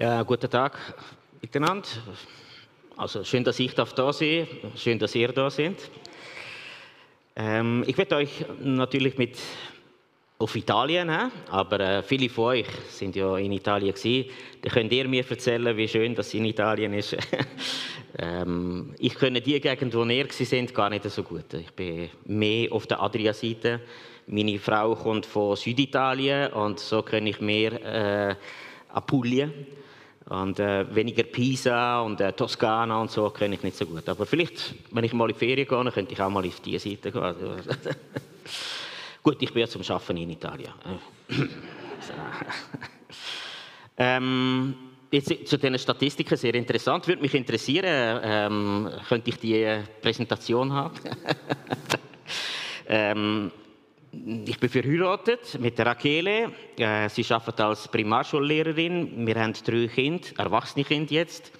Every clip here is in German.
Ja, guten Tag miteinander. Also schön, dass ich da sein Schön, dass ihr da seid. Ähm, ich werde euch natürlich mit auf Italien haben, aber äh, viele von euch sind ja in Italien gewesen. Da könnt ihr mir erzählen, wie schön das in Italien ist. ähm, ich kenne die Gegend, wo ihr sind, gar nicht so gut. Ich bin mehr auf der Adria-Seite. Meine Frau kommt von Süditalien und so kenne ich mehr äh, Apulien. Und äh, weniger Pisa und äh, Toskana und so kenne ich nicht so gut. Aber vielleicht, wenn ich mal in die Ferien gehe, könnte ich auch mal auf diese Seite gehen. gut, ich bin ja zum Arbeiten in Italien. ähm, jetzt zu den Statistiken, sehr interessant. Würde mich interessieren, ähm, könnte ich die Präsentation haben? ähm, ich bin verheiratet mit Rakele. Äh, sie arbeitet als Primarschullehrerin. Wir haben drei Kinder, erwachsene Kinder jetzt.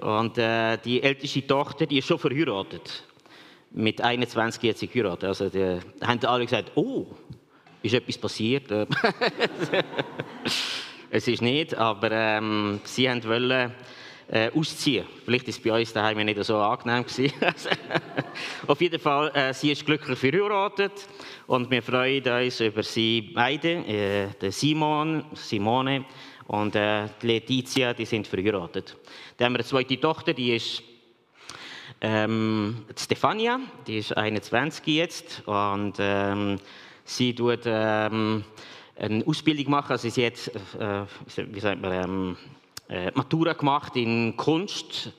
Und äh, die älteste Tochter, die ist schon verheiratet. Mit 21 hat sie geheiratet. Also die, haben alle gesagt, oh, ist etwas passiert? es ist nicht, aber ähm, sie wollen äh, ausziehen. Vielleicht ist es bei uns daheim nicht so angenehm gewesen. Auf jeden Fall, äh, sie ist glücklich verheiratet und wir freuen uns über sie beide, äh, der Simon, Simone und äh, die Letizia, die sind verheiratet. Dann haben wir eine zweite Tochter, die ist ähm, Stefania, die ist 21 jetzt und ähm, sie tut ähm, eine Ausbildung machen, also sie hat, äh, wie sagt man, ähm, äh, Matura gemacht in Kunst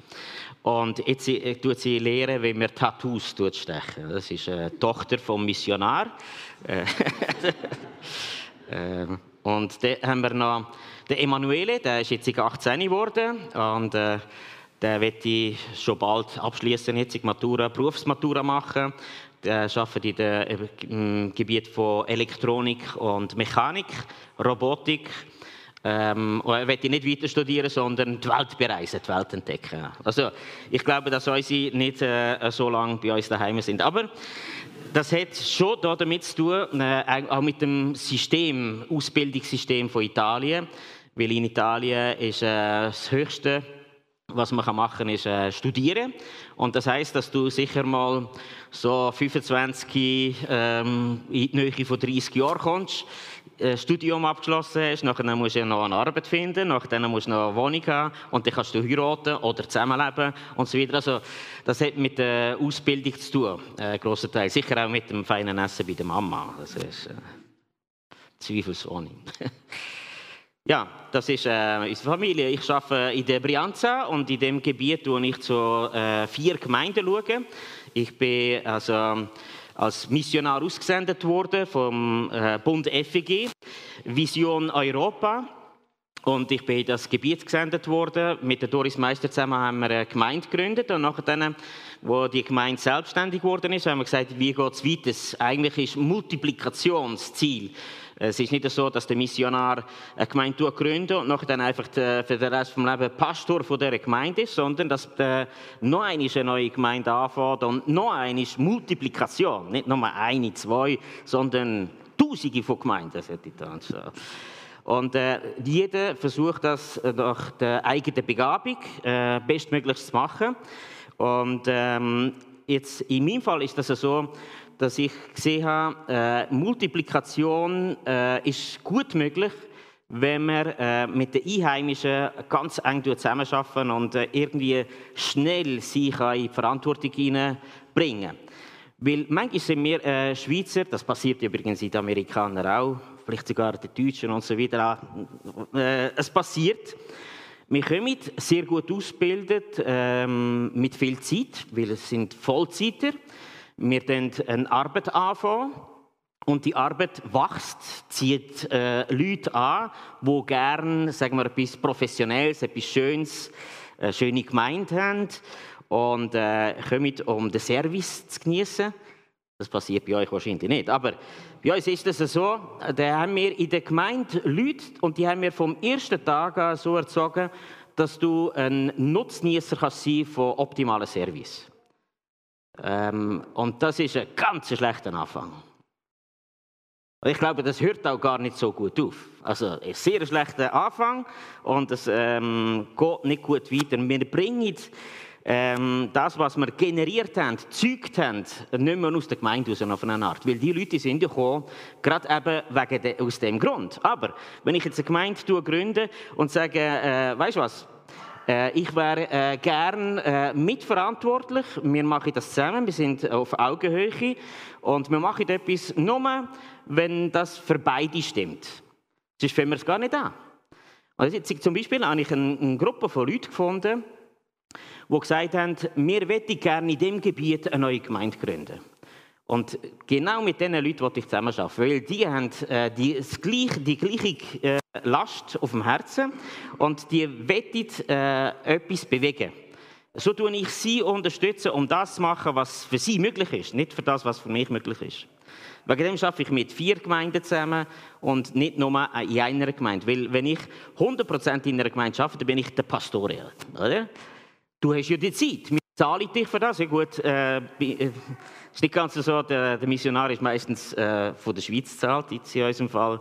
und jetzt äh, tut sie lehren, wie man Tattoos stechen. Das ist eine Tochter vom Missionar. Äh, ähm, und dann haben wir noch den Emanuele, der ist jetzt 18 geworden und der wird schon bald abschließen, jetzt Matura, Berufsmatura machen. Der arbeitet im Gebiet von Elektronik und Mechanik, Robotik ähm, und will nicht weiter studieren, sondern die Welt bereisen, die Welt entdecken. Also, ich glaube, dass unsere nicht äh, so lange bei uns daheim sind. Aber das hat schon damit zu tun, äh, auch mit dem System, Ausbildungssystem von Italien. Weil in Italien ist äh, das Höchste, was man machen kann, ist äh, studieren. Und das heißt, dass du sicher mal so 25 ähm, in die Nähe von 30 Jahren kommst ein Studium abgeschlossen hast, nachher musst du noch eine Arbeit finden, nachher musst du noch eine Wohnung haben und dann kannst du heiraten oder zusammenleben und so weiter. Also, das hat mit der Ausbildung zu tun, äh, Teil. Sicher auch mit dem feinen Essen bei der Mama. Das ist äh, zweifelsohne. ja, das ist äh, unsere Familie. Ich arbeite in der Brianza und in dem Gebiet schaue ich zu äh, vier Gemeinden. Schauen. Ich bin also als Missionar ausgesendet worden vom äh, Bund FEG, Vision Europa. Und ich bin in das Gebiet gesendet worden. Mit der Doris Meister zusammen haben wir eine Gemeinde gegründet. Und nachher, wo die Gemeinde selbstständig geworden ist, haben wir gesagt, wie geht es weiter? Eigentlich ist Multiplikationsziel es ist nicht so, dass der Missionar eine Gemeinde gründet und dann einfach für den Rest des Lebens Pastor dieser Gemeinde ist, sondern dass noch eine neue Gemeinde anfängt und noch eine Multiplikation. Nicht nur eine, zwei, sondern Tausende von Gemeinden. Und äh, jeder versucht das nach der eigenen Begabung äh, bestmöglich zu machen. Und ähm, jetzt in meinem Fall ist das so, dass ich gesehen habe, äh, Multiplikation äh, ist gut möglich, wenn wir äh, mit den Einheimischen ganz eng zusammenarbeiten und äh, irgendwie schnell sie in die Verantwortung hineinbringen. Weil manchmal sind wir äh, Schweizer, das passiert übrigens in den Amerikanern auch, vielleicht sogar den Deutschen und so weiter, äh, es passiert. Wir kommen sehr gut ausgebildet, ähm, mit viel Zeit, weil es sind Vollzeiter sind. Wir fangen eine Arbeit anfangen und die Arbeit wächst, zieht äh, Leute an, die gerne sagen wir, etwas Professionelles, etwas Schönes, eine schöne Gemeinde haben und äh, kommen, um den Service zu genießen. Das passiert bei euch wahrscheinlich nicht, aber bei uns ist es so, da haben wir in der Gemeinde Leute und die haben wir vom ersten Tag an so erzogen, dass du ein Nutznießer kannst sein von optimalen Service. Ähm, und das ist ein ganz schlechter Anfang. Ich glaube, das hört auch gar nicht so gut auf. Also, ein sehr schlechter Anfang und es ähm, geht nicht gut weiter. Wir bringen ähm, das, was wir generiert haben, gezeugt haben, nicht mehr aus der Gemeinde raus auf eine Art. Weil die Leute sind gekommen, gerade eben wegen de, aus dem Grund. Aber wenn ich jetzt eine Gemeinde gründe und sage, äh, weißt du was, ich wäre äh, gern äh, mitverantwortlich. Wir machen das zusammen. Wir sind auf Augenhöhe und wir machen etwas nur, wenn das für beide stimmt. Sonst finden wir es gar nicht an. Also jetzt zum Beispiel habe ich eine, eine Gruppe von Leuten gefunden, die gesagt haben, wir möchten gerne in diesem Gebiet eine neue Gemeinde gründen. Und genau mit diesen Leuten wollte ich zusammenarbeiten, weil die haben äh, die, gleiche, die gleiche äh, Last auf dem Herzen und die wollen äh, etwas bewegen. So tue ich sie unterstützen, um das zu machen, was für sie möglich ist, nicht für das, was für mich möglich ist. Wegen dem arbeite ich mit vier Gemeinden zusammen und nicht nur in einer Gemeinde. Weil wenn ich 100% in einer Gemeinde arbeite, dann bin ich der Pastor. Oder? Du hast ja die Zeit. Zahlen dich für das. Ja gut, äh, äh, ist nicht ganz so, der, der Missionar ist meistens äh, von der Schweiz zahlt, jetzt in unserem Fall.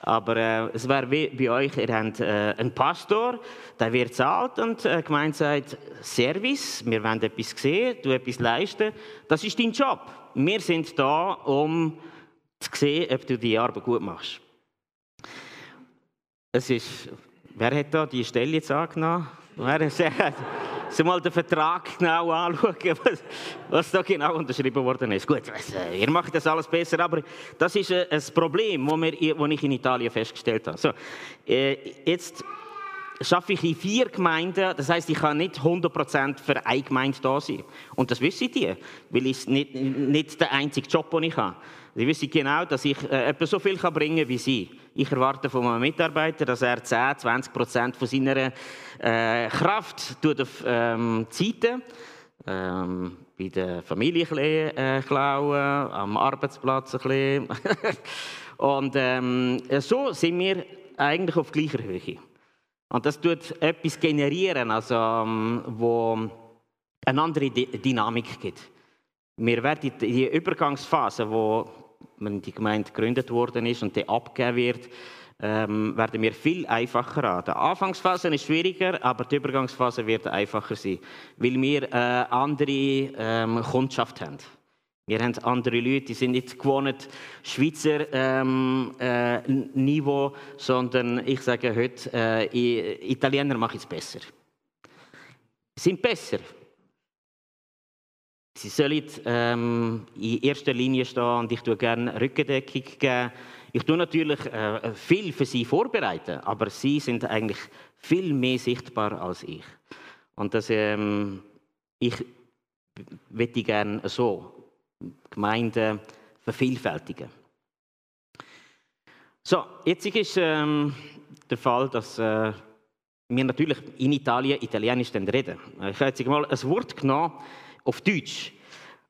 Aber äh, es wäre wie bei euch, ihr habt äh, einen Pastor, der wird zahlt und die Gemeinde sagt, Service, wir wollen etwas sehen, du etwas leisten. Das ist dein Job. Wir sind da, um zu sehen, ob du die Arbeit gut machst. Es ist, wer hat da die Stelle jetzt angenommen? Wer sagt, Sie mal den Vertrag genau anschauen, was, was da genau unterschrieben worden ist. Gut, äh, ihr macht das alles besser, aber das ist äh, ein Problem, das ich in Italien festgestellt habe. So, äh, jetzt schaffe ich in vier Gemeinden, das heißt, ich kann nicht 100% für eine Gemeinde da sein. Und das wissen die, weil es nicht, nicht der einzige Job, den ich habe. Sie wissen genau, dass ich äh, etwa so viel kann bringen kann wie Sie. Ich erwarte von meinem Mitarbeiter, dass er 10, 20 Prozent von seiner äh, Kraft tut auf ähm, Zeiten, ähm, bei der Familie ein bisschen, äh, klauen, am Arbeitsplatz ein bisschen. Und ähm, so sind wir eigentlich auf gleicher Höhe. Und das tut etwas generieren, also, ähm, wo eine andere Dynamik gibt. Wir werden die Übergangsphase, wo die Gemeinde gegründet worden ist und die abgegeben wird, ähm, werden wir viel einfacher an. Die Anfangsphase ist schwieriger, aber die Übergangsphase wird einfacher sein, weil wir äh, andere ähm, Kundschaft haben. Wir haben andere Leute, die sind nicht gewohnt Schweizer ähm, äh, Niveau, sondern ich sage heute, äh, Italiener machen es besser. Sie sind besser. Sie sollen ähm, in erster Linie stehen und ich tue gerne Rückendeckung geben. Ich tue natürlich äh, viel für sie vorbereiten, aber sie sind eigentlich viel mehr sichtbar als ich. Und das, ähm, ich möchte gerne so Gemeinden vervielfältigen. So, jetzt ist ähm, der Fall, dass äh, wir natürlich in Italien Italienisch reden. Ich habe jetzt mal ein Wort genommen, auf Deutsch.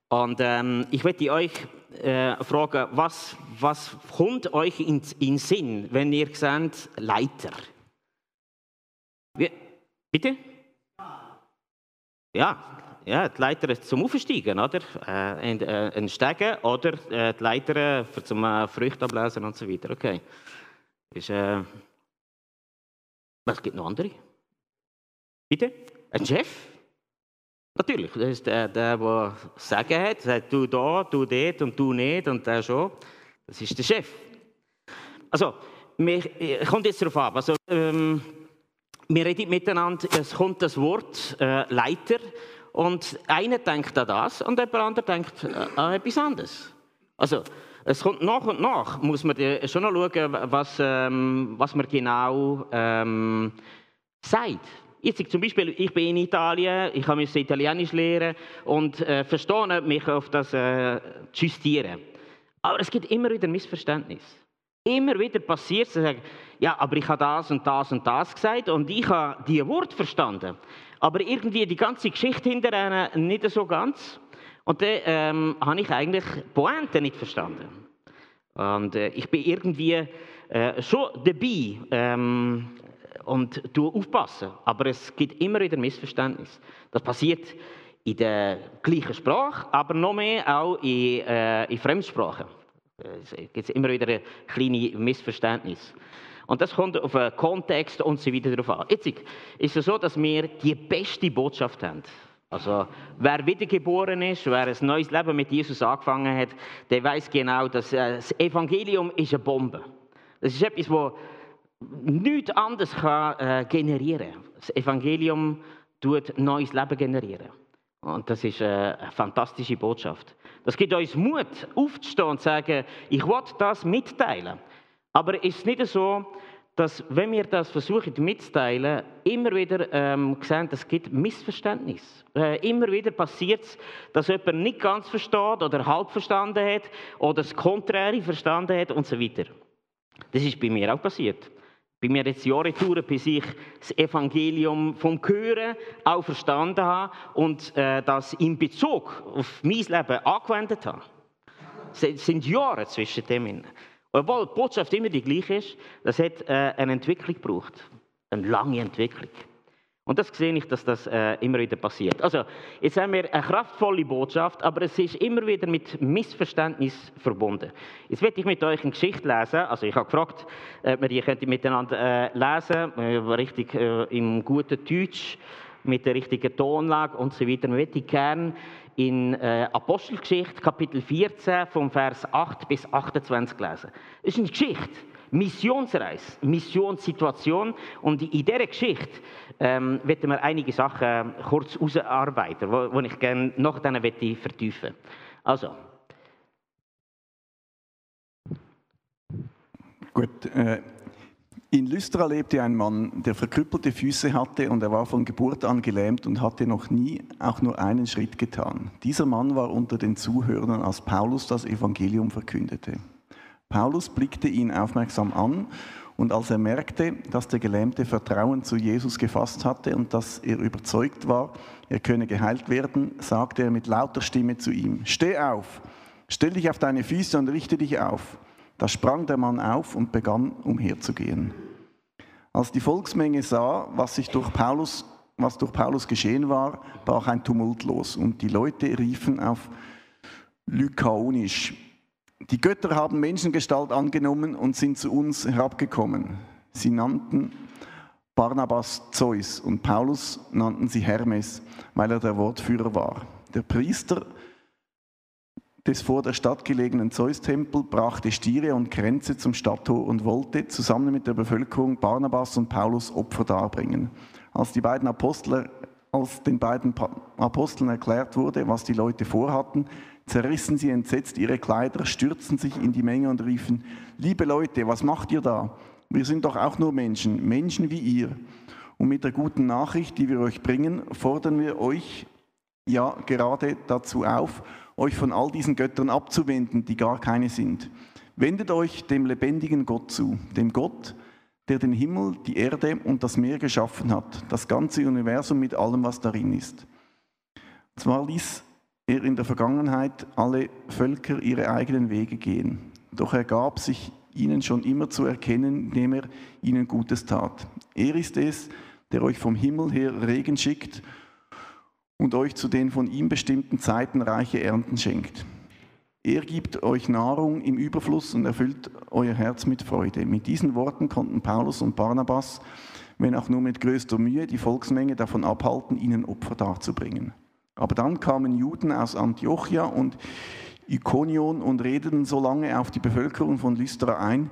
Und ähm, ich möchte euch äh, fragen, was, was kommt euch in, in Sinn, wenn ihr seht Leiter? Wie, bitte? Ja, ja, die Leiter zum Aufsteigen, oder? Äh, ein, äh, ein Stegen oder äh, die Leiter für zum äh, Früchte ablesen und so weiter. Okay. Ist, äh, was gibt noch andere? Bitte? Ein Chef? Natürlich, das ist der, der, der Sagen hat, sagt, du da, du dort und du nicht und der schon. Das ist der Chef. Also, mir kommt jetzt darauf ab. Also, ähm, wir reden miteinander, es kommt das Wort äh, Leiter und einer denkt an das und der andere denkt äh, an etwas anderes. Also, es kommt nach und nach, muss man schon noch schauen, was, ähm, was man genau ähm, sagt. Jetzt zum Beispiel, ich bin in Italien, ich habe Italienisch lernen und äh, verstehe mich auf das äh, justieren. Aber es gibt immer wieder Missverständnis. Immer wieder passiert es, sagen, ja, aber ich habe das und das und das gesagt und ich habe die Wort verstanden. Aber irgendwie die ganze Geschichte hinterher nicht so ganz. Und dann ähm, habe ich eigentlich Pointe nicht verstanden. Und äh, ich bin irgendwie äh, schon dabei, ähm, und du aufpassen. Aber es gibt immer wieder Missverständnis. Das passiert in der gleichen Sprache, aber noch mehr auch in, äh, in Fremdsprachen. Es gibt immer wieder kleine Missverständnisse. Und das kommt auf den Kontext und so weiter drauf an. Jetzt ist es so, dass wir die beste Botschaft haben. Also, wer wiedergeboren ist, wer ein neues Leben mit Jesus angefangen hat, der weiß genau, dass äh, das Evangelium ist eine Bombe. Das ist etwas, das nichts anderes kann, äh, generieren kann. Das Evangelium tut neues Leben generieren. Und das ist äh, eine fantastische Botschaft. Das gibt uns Mut, aufzustehen und zu sagen, ich will das mitteilen. Aber ist es nicht so, dass, wenn wir das versuchen mitzuteilen, immer wieder ähm, sehen, es gibt Missverständnis. Äh, immer wieder passiert es, dass jemand nicht ganz versteht oder halb verstanden hat oder das Konträre verstanden hat und so weiter. Das ist bei mir auch passiert. Bei mir jetzt Jahre gedauert, bis ich das Evangelium vom Hören auch verstanden habe und äh, das in Bezug auf mein Leben angewendet habe. Es sind Jahre zwischen dem. Obwohl die Botschaft immer die gleiche ist, das hat äh, eine Entwicklung gebraucht. Eine lange Entwicklung. Und das sehe ich, dass das äh, immer wieder passiert. Also, jetzt haben wir eine kraftvolle Botschaft, aber es ist immer wieder mit Missverständnis verbunden. Jetzt werde ich mit euch eine Geschichte lesen. Also, ich habe gefragt, ob wir die könnt miteinander äh, lesen, äh, richtig äh, im guten Deutsch, mit der richtigen Tonlage und so weiter. Ich möchte gerne in äh, Apostelgeschichte, Kapitel 14, vom Vers 8 bis 28 lesen. Es ist eine Geschichte. Missionsreise, Missionssituation. Und in dieser Geschichte ähm, werden wir einige Sachen kurz ausarbeiten, wo, wo ich gerne noch dann vertiefen Also. Gut, äh, in Lystra lebte ein Mann, der verkrüppelte Füße hatte und er war von Geburt an gelähmt und hatte noch nie auch nur einen Schritt getan. Dieser Mann war unter den Zuhörern, als Paulus das Evangelium verkündete. Paulus blickte ihn aufmerksam an und als er merkte, dass der Gelähmte Vertrauen zu Jesus gefasst hatte und dass er überzeugt war, er könne geheilt werden, sagte er mit lauter Stimme zu ihm, Steh auf, stell dich auf deine Füße und richte dich auf. Da sprang der Mann auf und begann umherzugehen. Als die Volksmenge sah, was sich durch Paulus, was durch Paulus geschehen war, brach ein Tumult los und die Leute riefen auf Lykaonisch, die Götter haben Menschengestalt angenommen und sind zu uns herabgekommen. Sie nannten Barnabas Zeus und Paulus nannten sie Hermes, weil er der Wortführer war. Der Priester des vor der Stadt gelegenen Zeus-Tempel brachte Stiere und Kränze zum Stadttor und wollte zusammen mit der Bevölkerung Barnabas und Paulus Opfer darbringen. Als, die beiden Apostel, als den beiden Aposteln erklärt wurde, was die Leute vorhatten, zerrissen sie entsetzt ihre Kleider, stürzten sich in die Menge und riefen, liebe Leute, was macht ihr da? Wir sind doch auch nur Menschen, Menschen wie ihr. Und mit der guten Nachricht, die wir euch bringen, fordern wir euch ja gerade dazu auf, euch von all diesen Göttern abzuwenden, die gar keine sind. Wendet euch dem lebendigen Gott zu, dem Gott, der den Himmel, die Erde und das Meer geschaffen hat, das ganze Universum mit allem, was darin ist. Zwar ließ in der Vergangenheit alle Völker ihre eigenen Wege gehen. Doch er gab sich ihnen schon immer zu erkennen, indem er ihnen Gutes tat. Er ist es, der euch vom Himmel her Regen schickt und euch zu den von ihm bestimmten Zeiten reiche Ernten schenkt. Er gibt euch Nahrung im Überfluss und erfüllt euer Herz mit Freude. Mit diesen Worten konnten Paulus und Barnabas, wenn auch nur mit größter Mühe, die Volksmenge davon abhalten, ihnen Opfer darzubringen. Aber dann kamen Juden aus Antiochia und Ikonion und redeten so lange auf die Bevölkerung von Lystra ein,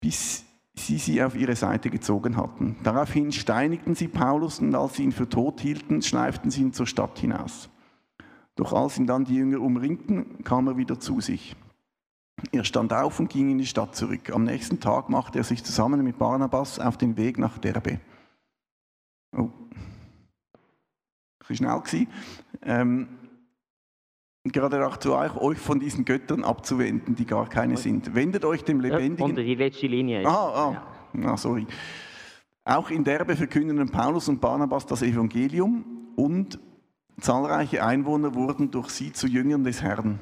bis sie sie auf ihre Seite gezogen hatten. Daraufhin steinigten sie Paulus und als sie ihn für tot hielten, schneiften sie ihn zur Stadt hinaus. Doch als ihn dann die Jünger umringten, kam er wieder zu sich. Er stand auf und ging in die Stadt zurück. Am nächsten Tag machte er sich zusammen mit Barnabas auf den Weg nach Derbe. Oh bisschen schnell gewesen. Ähm, gerade auch zu euch, euch von diesen Göttern abzuwenden, die gar keine sind. Wendet euch dem Lebendigen. Ja, die letzte Linie. Ah, ah. ah, sorry. Auch in Derbe verkündeten Paulus und Barnabas das Evangelium und zahlreiche Einwohner wurden durch sie zu Jüngern des Herrn.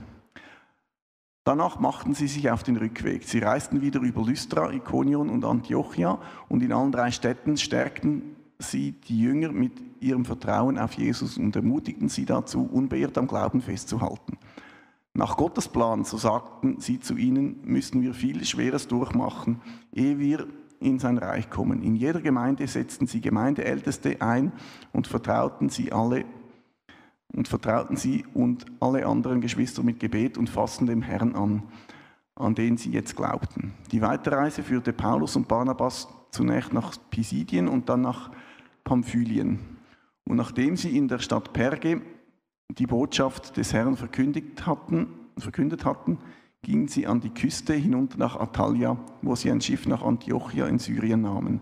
Danach machten sie sich auf den Rückweg. Sie reisten wieder über Lystra, Ikonion und Antiochia und in allen drei Städten stärkten sie die Jünger mit ihrem Vertrauen auf Jesus und ermutigten sie dazu, unbeirrt am Glauben festzuhalten. Nach Gottes Plan, so sagten sie zu ihnen, müssen wir viel Schweres durchmachen, ehe wir in sein Reich kommen. In jeder Gemeinde setzten sie Gemeindeälteste ein und vertrauten sie alle und vertrauten sie und alle anderen Geschwister mit Gebet und Fasten dem Herrn an, an den sie jetzt glaubten. Die Weiterreise führte Paulus und Barnabas zunächst nach Pisidien und dann nach Pamphylien. Und nachdem sie in der Stadt Perge die Botschaft des Herrn verkündigt hatten, verkündet hatten, gingen sie an die Küste hinunter nach Atalia, wo sie ein Schiff nach Antiochia in Syrien nahmen.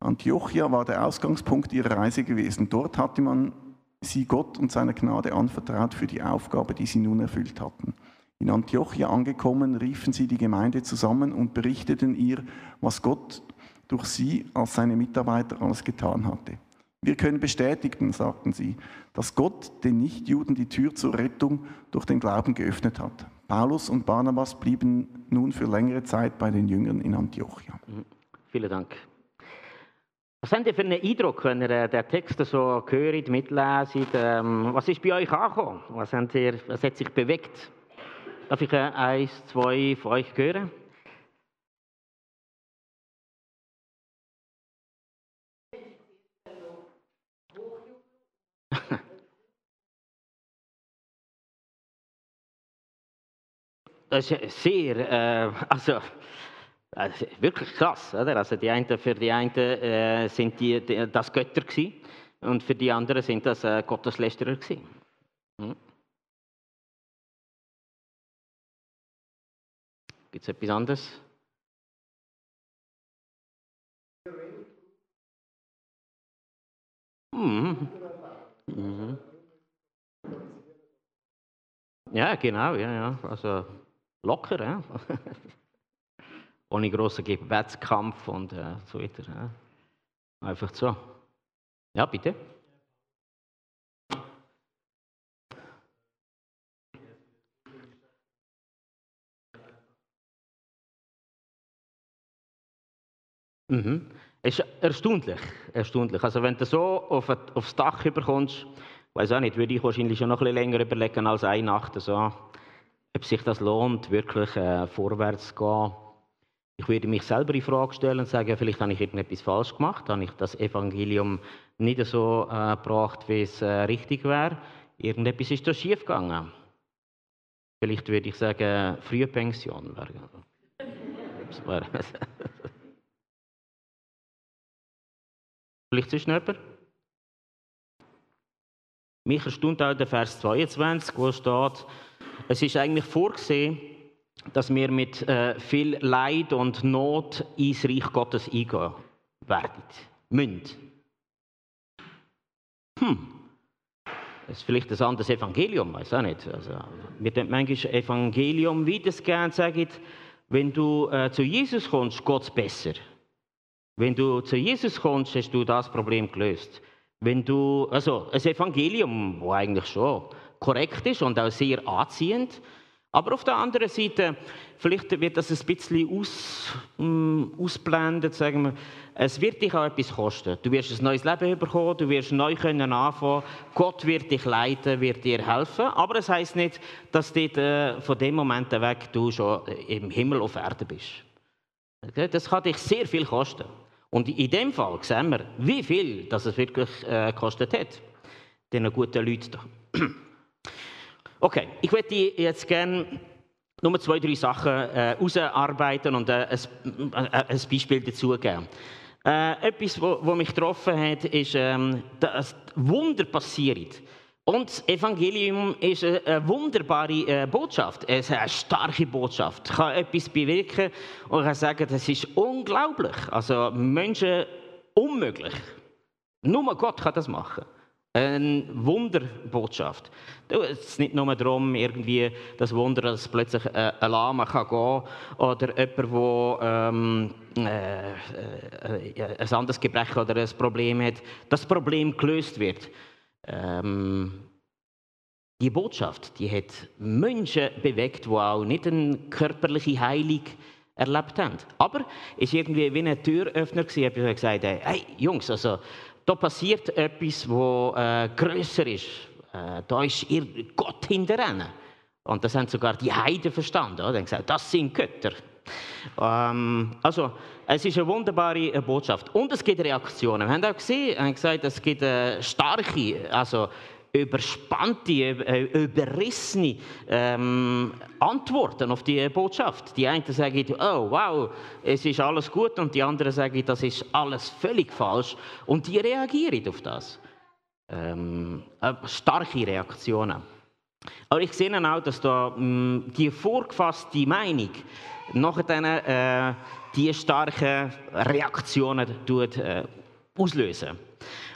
Antiochia war der Ausgangspunkt ihrer Reise gewesen. Dort hatte man sie Gott und seiner Gnade anvertraut für die Aufgabe, die sie nun erfüllt hatten. In Antiochia angekommen, riefen sie die Gemeinde zusammen und berichteten ihr, was Gott durch sie als seine Mitarbeiter alles getan hatte. Wir können bestätigen, sagten sie, dass Gott den Nichtjuden die Tür zur Rettung durch den Glauben geöffnet hat. Paulus und Barnabas blieben nun für längere Zeit bei den Jüngern in Antiochia. Mhm. Vielen Dank. Was habt ihr für einen Eindruck, wenn ihr äh, den Text so hört, mitleset? Ähm, was ist bei euch angekommen? Was, habt ihr, was hat sich bewegt? Darf ich äh, eins, zwei von euch hören? Das ist sehr, äh, also, also, wirklich krass, oder? Also die einen, für die einen äh, sind die, die, das Götter gewesen, und für die anderen sind das äh, Gotteslästerer gewesen. Hm. Gibt es etwas anderes? Mhm. Mhm. Ja, genau, ja, ja. Also locker, ja? ohne großen Gebetskampf und äh, so weiter. Ja? Einfach so. Ja, bitte. Mhm. Ist erstaunlich, erstaunlich. Also wenn du so auf, aufs Dach überkommst, weiß auch nicht, würde ich wahrscheinlich schon noch ein bisschen länger überlegen als eine Nacht. Also, ob sich das lohnt, wirklich äh, vorwärts zu gehen. Ich würde mich selber in Frage stellen und sagen, vielleicht habe ich irgendetwas falsch gemacht, habe ich das Evangelium nicht so äh, gebracht, wie es äh, richtig wäre. Irgendetwas ist da schief gegangen. Vielleicht würde ich sagen, frühe Pension. Vielleicht ist noch? Mich erstaunt auch der Vers 22, wo steht, es ist eigentlich vorgesehen, dass wir mit äh, viel Leid und Not ins Reich Gottes eingehen werden. Münd. Hm. Das ist vielleicht ein anderes Evangelium, weiß auch nicht. Also, wir denken manchmal Evangelium wiedergeben, sagen, wenn du äh, zu Jesus kommst, geht es besser. Wenn du zu Jesus kommst, hast du das Problem gelöst. Wenn du, also ein Evangelium, das eigentlich schon korrekt ist und auch sehr anziehend. Aber auf der anderen Seite, vielleicht wird das ein bisschen aus, um, ausblendet, sagen wir, es wird dich auch etwas kosten. Du wirst ein neues Leben bekommen, du wirst neu können anfangen, Gott wird dich leiten, wird dir helfen, aber es heißt nicht, dass du äh, von dem Moment weg du schon im Himmel auf Erde bist. Das kann dich sehr viel kosten. Und in dem Fall sehen wir, wie viel das es wirklich äh, gekostet hat, den guten Leuten da. Okay, ich möchte jetzt gerne nur zwei, drei Sachen äh, herausarbeiten und äh, ein, äh, ein, Beispiel dazu geben. Äh, etwas, was mich getroffen hat, ist, ähm, dass Wunder passieren. Und das Evangelium ist eine, wunderbare äh, Botschaft. Es ist eine starke Botschaft. Kann etwas bewirken und kann sagen, das ist unglaublich. Also Menschen unmöglich. Nur Gott kann das machen. Eine Wunderbotschaft. Es ist nicht nur darum, irgendwie das Wunder, dass plötzlich ein Lama kann gehen oder jemand, der ähm, äh, äh, ein anderes Gebrechen oder ein Problem hat, das Problem gelöst wird. Ähm, die Botschaft, die hat Menschen bewegt, die auch nicht eine körperliche Heilung erlebt haben. Aber es war irgendwie wie ein Türöffner. Ich habe gesagt, hey Jungs, also da passiert etwas, das äh, grösser ist. Äh, da ist ihr Gott hinterher. Und das haben sogar die Heiden verstanden. Oder? Gesagt, das sind Götter. Ähm, also, es ist eine wunderbare äh, Botschaft. Und es gibt Reaktionen. Wir haben auch gesehen, haben gesagt, es gibt äh, starke, also überspannte, äh, überrissene ähm, Antworten auf die Botschaft. Die einen sagen, oh wow, es ist alles gut und die anderen sagen, das ist alles völlig falsch und die reagieren auf das. Ähm, äh, starke Reaktionen. Aber ich sehe auch, dass da mh, mm, die vorgefasste Meinung nachher dann, äh, die starken Reaktionen tut, äh, auslösen.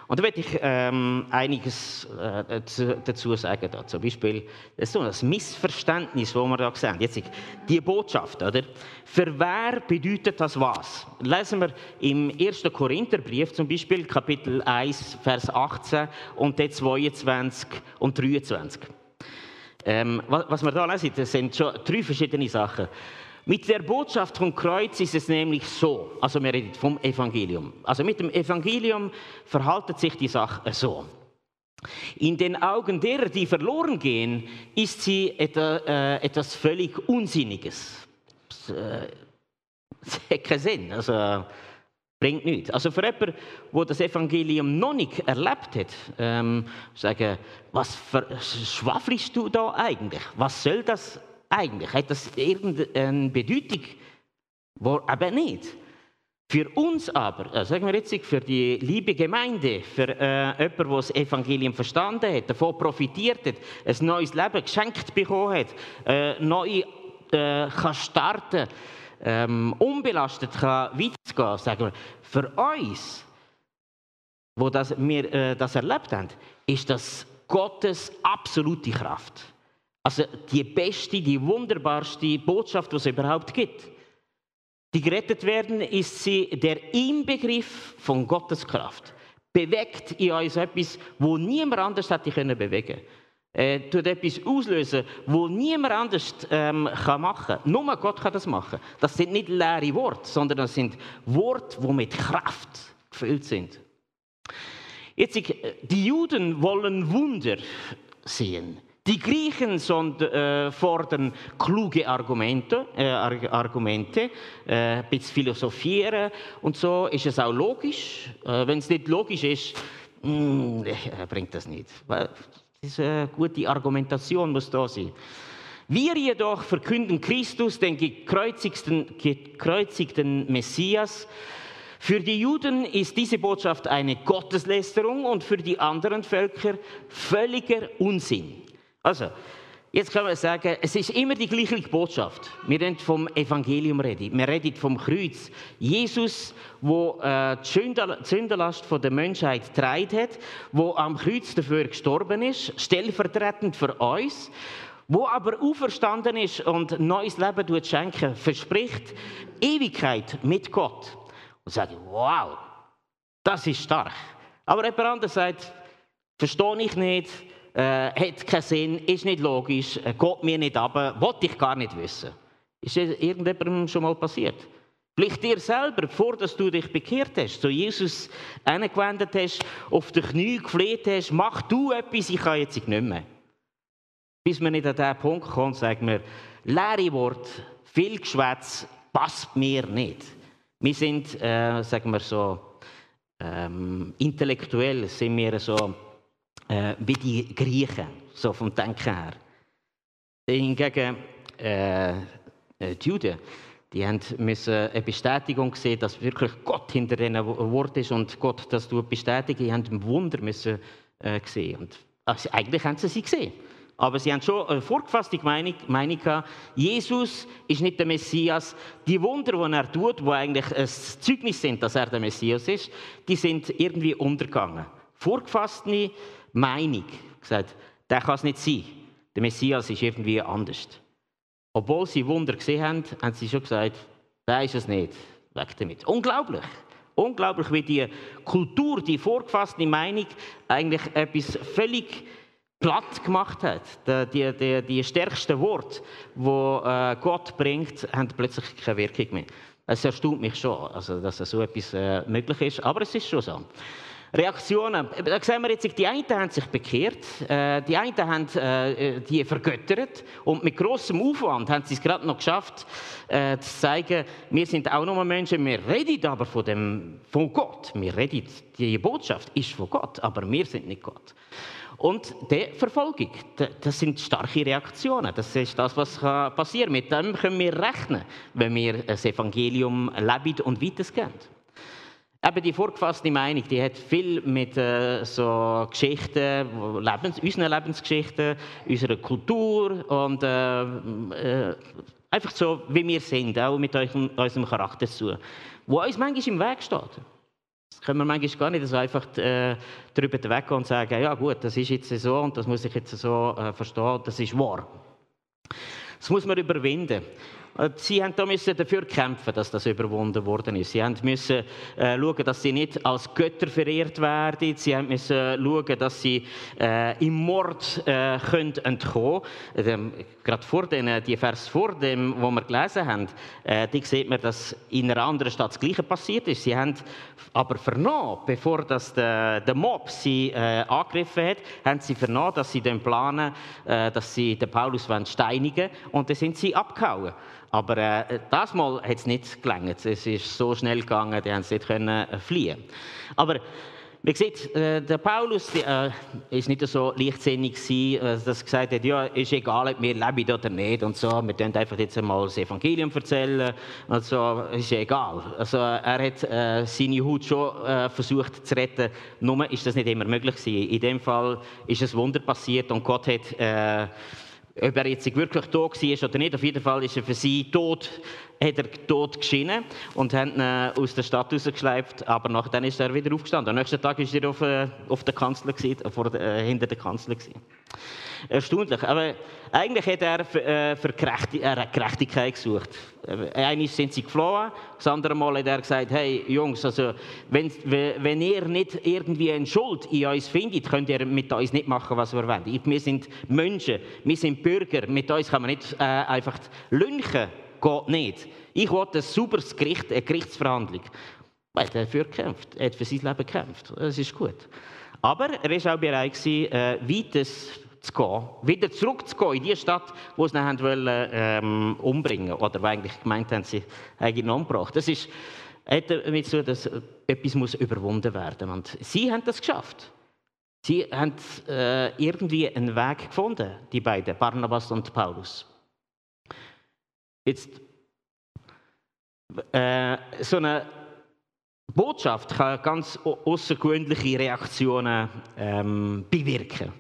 Und da werde ich ähm, einiges äh, dazu sagen. Da. Zum Beispiel das so ein Missverständnis, das wir da sehen. Jetzt die Botschaft, oder? Für wer bedeutet das was? Lesen wir im 1. Korintherbrief zum Beispiel, Kapitel 1, Vers 18 und dann 22 und 23. Ähm, was wir da lesen, das sind schon drei verschiedene Sachen. Mit der Botschaft vom Kreuz ist es nämlich so, also wir reden vom Evangelium. Also mit dem Evangelium verhaltet sich die Sache so. In den Augen derer, die verloren gehen, ist sie äh, etwas völlig Unsinniges. Äh, das hat keinen Sinn. Also, bringt nichts. Also für jemanden, der das Evangelium noch nicht erlebt hat, ähm, sagen, was schwafelst du da eigentlich? Was soll das eigentlich? Hat das irgendeine Bedeutung? Wo, aber nicht. Für uns aber, äh, sagen wir jetzt, für die liebe Gemeinde, für äh, jemanden, der das Evangelium verstanden hat, davon profitiert hat, ein neues Leben geschenkt bekommen hat, äh, neu äh, kann starten, ähm, unbelastet kann weitergehen, sagen wir, für uns, wo das, wir äh, das erlebt haben, ist das Gottes absolute Kraft. Also die beste, die wunderbarste Botschaft, die es überhaupt gibt. Die gerettet werden, ist sie der Inbegriff von Gottes Kraft. Bewegt in uns etwas, wo niemand anders hätte können bewegen äh, tut etwas auslösen, wo niemand anders ähm, kann machen. Nur Gott kann das machen. Das sind nicht leere Worte, sondern das sind Worte, die mit Kraft gefüllt sind. Jetzt, die Juden wollen Wunder sehen. Die Griechen äh, fordern kluge Argumente, äh, Argumente äh, bisschen philosophieren und so ist es auch logisch. Äh, Wenn es nicht logisch ist, mh, mm, äh, bringt das nicht. Das ist eine gute Argumentation, muss da sein. Wir jedoch verkünden Christus, den gekreuzigten, gekreuzigten Messias. Für die Juden ist diese Botschaft eine Gotteslästerung und für die anderen Völker völliger Unsinn. Also, jetzt können wir sagen, es ist immer die gleiche Botschaft. Wir reden vom Evangelium. Wir reden vom Kreuz. Jesus, wo äh, die Sündenlast der Menschheit trägt hat, wo am Kreuz dafür gestorben ist, stellvertretend für uns, wo aber auferstanden ist und neues Leben schenken, verspricht Ewigkeit mit Gott. Und sage, wow, das ist stark. Aber jemand anderes sagt, verstehe ich nicht, äh, hat keinen Sinn, ist nicht logisch, äh, geht mir nicht ab, wollte ich gar nicht wissen. Ist irgendjemandem schon mal passiert? Vielleicht dir selber, bevor dass du dich bekehrt hast, zu Jesus angewendet hast, auf die Knie gefleht hast, mach du etwas, ich kann jetzt nicht mehr. Bis wir nicht an diesen Punkt kommen, sagen wir, leere Wort, viel Geschwätz passt mir nicht. Wir sind, äh, sagen wir so, ähm, intellektuell sind wir so äh, wie die Griechen, so vom Denken her. Hingegen äh, äh, die Juden, die haben müssen eine Bestätigung sehen, dass wirklich Gott hinter diesen Wort ist und Gott das bestätigen. Die haben ein Wunder müssen äh, sehen. Und, also, eigentlich haben sie sie gesehen. Aber sie haben schon eine vorgefasste Meinung, Meinung Jesus ist nicht der Messias. Die Wunder, die er tut, die eigentlich ein Zeugnis sind, dass er der Messias ist, die sind irgendwie untergegangen. Vorgefasste Meinung. Gesagt, der kann es nicht sein. Der Messias ist irgendwie anders. Obwohl sie Wunder gesehen haben, haben sie schon gesagt, der ist es nicht. Weg damit. Unglaublich. Unglaublich, wie die Kultur, die vorgefasste Meinung eigentlich etwas völlig platt gemacht hat. Die, die, die stärksten Worte, die äh, Gott bringt, haben plötzlich keine Wirkung mehr. Es erstaunt mich schon, also, dass so etwas äh, möglich ist, aber es ist schon so. Reaktionen. Da sehen wir jetzt, die einen haben sich bekehrt, äh, die einen haben äh, die vergöttert und mit großem Aufwand haben sie es gerade noch geschafft, äh, zu zeigen, wir sind auch nur Menschen, wir reden aber von, dem, von Gott. Wir reden, die Botschaft ist von Gott, aber wir sind nicht Gott. Und die Verfolgung, das sind starke Reaktionen. Das ist das, was passieren kann. Mit dem können wir rechnen, wenn wir das Evangelium leben und weitergeben. Eben die vorgefasste Meinung, die hat viel mit äh, so Geschichten, Lebens, unseren Lebensgeschichten, unserer Kultur und äh, äh, einfach so, wie wir sind, auch mit eurem, unserem Charakter zu, wo uns manchmal im Weg steht. Das können wir manchmal gar nicht so einfach äh, darüber weggehen und sagen, ja gut, das ist jetzt so und das muss ich jetzt so äh, verstehen, das ist wahr. Das muss man überwinden. Äh, sie haben da müssen dafür kämpfen, dass das überwunden worden ist. Sie haben müssen äh, schauen, dass sie nicht als Götter verehrt werden. Sie haben müssen schauen, dass sie äh, im Mord äh, können entkommen. Ähm, Gerade vor den, äh, die Vers vor dem, wo wir gelesen haben, äh, die sieht man, dass in einer anderen Stadt das Gleiche passiert ist. Sie haben aber vernommen, bevor das der, der Mob sie äh, angegriffen hat, haben sie vernommen, dass sie den planen, äh, dass sie den Paulus steinigen wollen. Und dann sind sie abgehauen. Aber äh, das Mal hat es nicht gelangt. Es ist so schnell gegangen, die haben nicht können äh, fliehen. Aber man sieht, äh, der Paulus der, äh, ist nicht so leichtsinnig gewesen, äh, dass er gesagt hat, ja, ist egal, ob wir leben oder nicht und so. Wir können einfach jetzt einmal das Evangelium erzählen und so. Ist egal. Also er hat äh, seine Haut schon äh, versucht zu retten. Nur ist das nicht immer möglich gewesen. In dem Fall ist ein Wunder passiert und Gott hat äh, ob er jetzt wirklich tot war oder nicht, auf jeden Fall ist er für sie tot, hat er tot geschienen und hat ihn äh, aus der Stadt rausgeschleift, aber nachher ist er wieder aufgestanden. Am nächsten Tag war er auf, äh, auf der gewesen, vor, äh, hinter der Kanzler. Gewesen. Erstaunlich. Aber eigentlich hat er für, äh, Gerechtigkeit, gesucht. Einmal sind sie geflohen, das andere Mal hat er gesagt, hey Jungs, also wenn, wenn ihr nicht irgendwie eine Schuld in uns findet, könnt ihr mit uns nicht machen, was wir wollen. Wir sind Menschen, wir sind Bürger, mit uns kann man nicht äh, einfach lünchen, geht nicht. Ich wollte ein sauberes Gericht, eine Gerichtsverhandlung. Er dafür gekämpft, er hat für sein Leben gekämpft. Das ist gut. Aber er war auch bereit, äh, weites zu gehen, wieder zurückzugehen in die Stadt, wo sie ihn wollen, ähm, umbringen oder wo eigentlich gemeint haben, sie ihn umgebracht. Das ist hat damit zu dass etwas muss überwunden werden und sie haben das geschafft. Sie haben äh, irgendwie einen Weg gefunden, die beiden, Barnabas und Paulus. Jetzt äh, so eine Botschaft kann ganz außergewöhnliche Reaktionen ähm, bewirken.